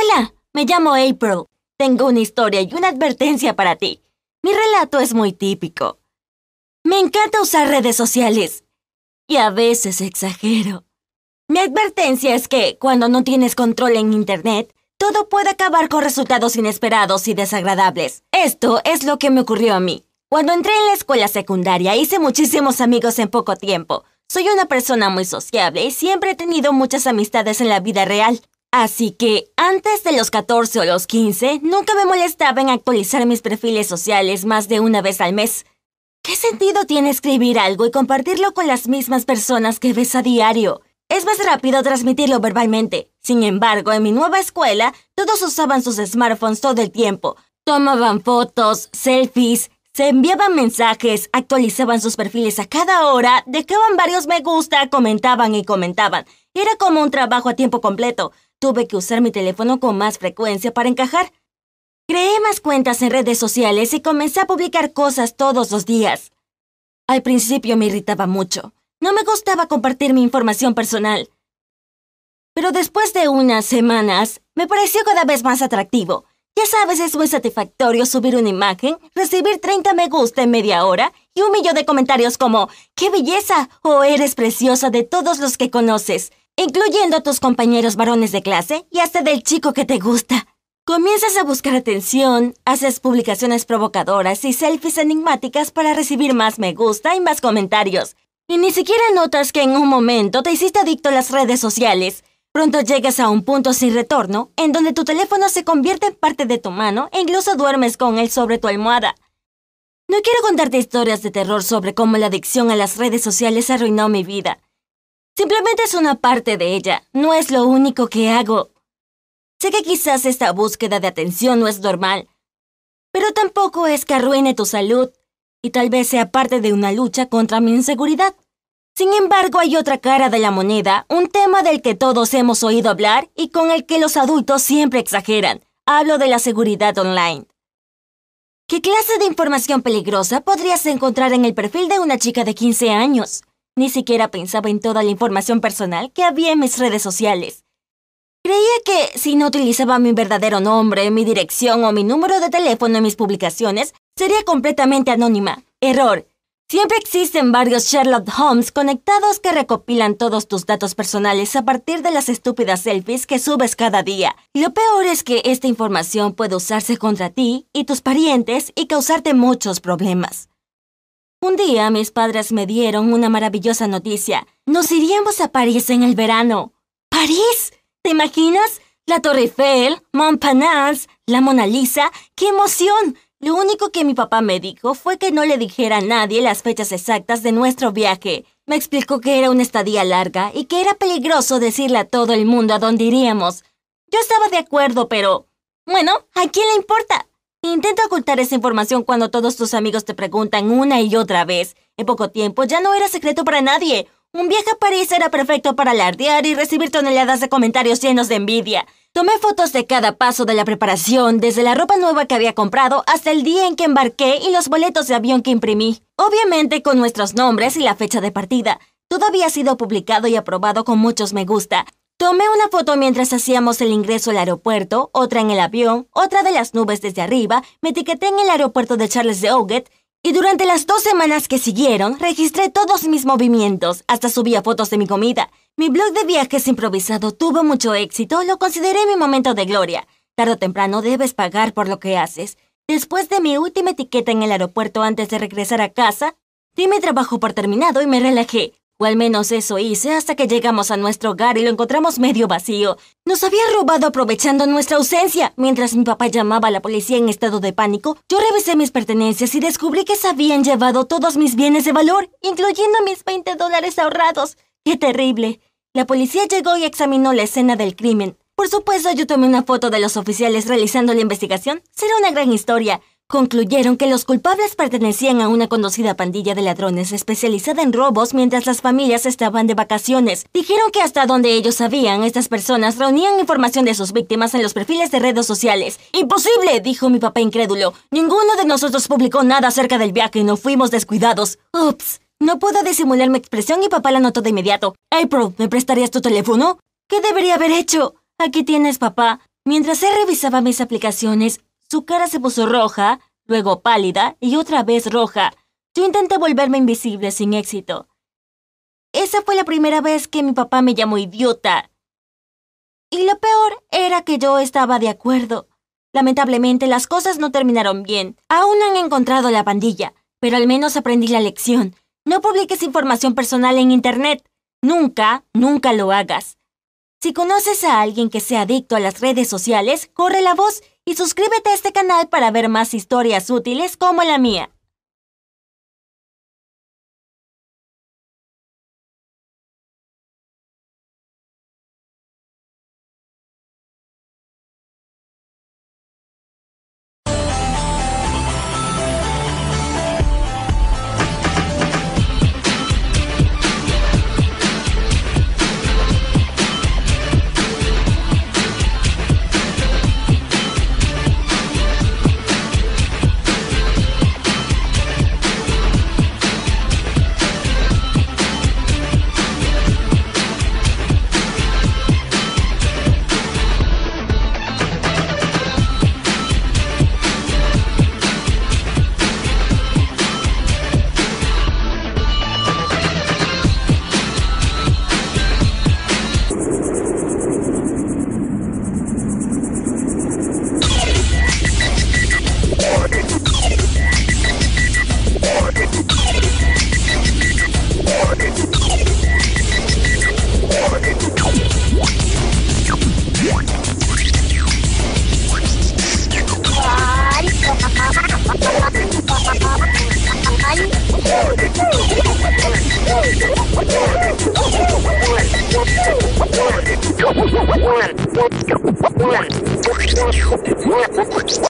Hola, me llamo April. Tengo una historia y una advertencia para ti. Mi relato es muy típico. Me encanta usar redes sociales. Y a veces exagero. Mi advertencia es que, cuando no tienes control en Internet, todo puede acabar con resultados inesperados y desagradables. Esto es lo que me ocurrió a mí. Cuando entré en la escuela secundaria hice muchísimos amigos en poco tiempo. Soy una persona muy sociable y siempre he tenido muchas amistades en la vida real. Así que, antes de los 14 o los 15, nunca me molestaba en actualizar mis perfiles sociales más de una vez al mes. ¿Qué sentido tiene escribir algo y compartirlo con las mismas personas que ves a diario? Es más rápido transmitirlo verbalmente. Sin embargo, en mi nueva escuela, todos usaban sus smartphones todo el tiempo. Tomaban fotos, selfies, se enviaban mensajes, actualizaban sus perfiles a cada hora, dejaban varios me gusta, comentaban y comentaban. Era como un trabajo a tiempo completo. Tuve que usar mi teléfono con más frecuencia para encajar. Creé más cuentas en redes sociales y comencé a publicar cosas todos los días. Al principio me irritaba mucho. No me gustaba compartir mi información personal. Pero después de unas semanas, me pareció cada vez más atractivo. Ya sabes, es muy satisfactorio subir una imagen, recibir 30 me gusta en media hora y un millón de comentarios como ¡Qué belleza! o Eres preciosa de todos los que conoces, incluyendo a tus compañeros varones de clase y hasta del chico que te gusta. Comienzas a buscar atención, haces publicaciones provocadoras y selfies enigmáticas para recibir más me gusta y más comentarios. Y ni siquiera notas que en un momento te hiciste adicto a las redes sociales. Pronto llegas a un punto sin retorno, en donde tu teléfono se convierte en parte de tu mano e incluso duermes con él sobre tu almohada. No quiero contarte historias de terror sobre cómo la adicción a las redes sociales arruinó mi vida. Simplemente es una parte de ella, no es lo único que hago. Sé que quizás esta búsqueda de atención no es normal, pero tampoco es que arruine tu salud y tal vez sea parte de una lucha contra mi inseguridad. Sin embargo, hay otra cara de la moneda, un tema del que todos hemos oído hablar y con el que los adultos siempre exageran. Hablo de la seguridad online. ¿Qué clase de información peligrosa podrías encontrar en el perfil de una chica de 15 años? Ni siquiera pensaba en toda la información personal que había en mis redes sociales. Creía que si no utilizaba mi verdadero nombre, mi dirección o mi número de teléfono en mis publicaciones, sería completamente anónima. Error. Siempre existen varios Sherlock Holmes conectados que recopilan todos tus datos personales a partir de las estúpidas selfies que subes cada día. Lo peor es que esta información puede usarse contra ti y tus parientes y causarte muchos problemas. Un día mis padres me dieron una maravillosa noticia. Nos iríamos a París en el verano. ¿París? ¿Te imaginas? La Torre Eiffel, Montparnasse, la Mona Lisa. ¡Qué emoción! Lo único que mi papá me dijo fue que no le dijera a nadie las fechas exactas de nuestro viaje. Me explicó que era una estadía larga y que era peligroso decirle a todo el mundo a dónde iríamos. Yo estaba de acuerdo, pero... Bueno, ¿a quién le importa? Intenta ocultar esa información cuando todos tus amigos te preguntan una y otra vez. En poco tiempo ya no era secreto para nadie. Un viaje a París era perfecto para alardear y recibir toneladas de comentarios llenos de envidia. Tomé fotos de cada paso de la preparación, desde la ropa nueva que había comprado hasta el día en que embarqué y los boletos de avión que imprimí. Obviamente con nuestros nombres y la fecha de partida. Todo había sido publicado y aprobado con muchos me gusta. Tomé una foto mientras hacíamos el ingreso al aeropuerto, otra en el avión, otra de las nubes desde arriba, me etiqueté en el aeropuerto de Charles de Auget y durante las dos semanas que siguieron, registré todos mis movimientos, hasta subía fotos de mi comida. Mi blog de viajes improvisado tuvo mucho éxito, lo consideré mi momento de gloria. Tarde o temprano debes pagar por lo que haces. Después de mi última etiqueta en el aeropuerto antes de regresar a casa, di mi trabajo por terminado y me relajé. O al menos eso hice hasta que llegamos a nuestro hogar y lo encontramos medio vacío. Nos había robado aprovechando nuestra ausencia. Mientras mi papá llamaba a la policía en estado de pánico, yo revisé mis pertenencias y descubrí que se habían llevado todos mis bienes de valor, incluyendo mis 20 dólares ahorrados. ¡Qué terrible! La policía llegó y examinó la escena del crimen. Por supuesto, yo tomé una foto de los oficiales realizando la investigación. Será una gran historia. Concluyeron que los culpables pertenecían a una conocida pandilla de ladrones especializada en robos mientras las familias estaban de vacaciones. Dijeron que hasta donde ellos sabían, estas personas reunían información de sus víctimas en los perfiles de redes sociales. ¡Imposible! dijo mi papá incrédulo. Ninguno de nosotros publicó nada acerca del viaje y no fuimos descuidados. Ups. No puedo disimular mi expresión y papá la notó de inmediato. April, ¿me prestarías tu teléfono? ¿Qué debería haber hecho? Aquí tienes, papá. Mientras él revisaba mis aplicaciones, su cara se puso roja, luego pálida y otra vez roja. Yo intenté volverme invisible sin éxito. Esa fue la primera vez que mi papá me llamó idiota. Y lo peor era que yo estaba de acuerdo. Lamentablemente las cosas no terminaron bien. Aún han encontrado la pandilla, pero al menos aprendí la lección. No publiques información personal en Internet. Nunca, nunca lo hagas. Si conoces a alguien que sea adicto a las redes sociales, corre la voz y suscríbete a este canal para ver más historias útiles como la mía. one, one, one,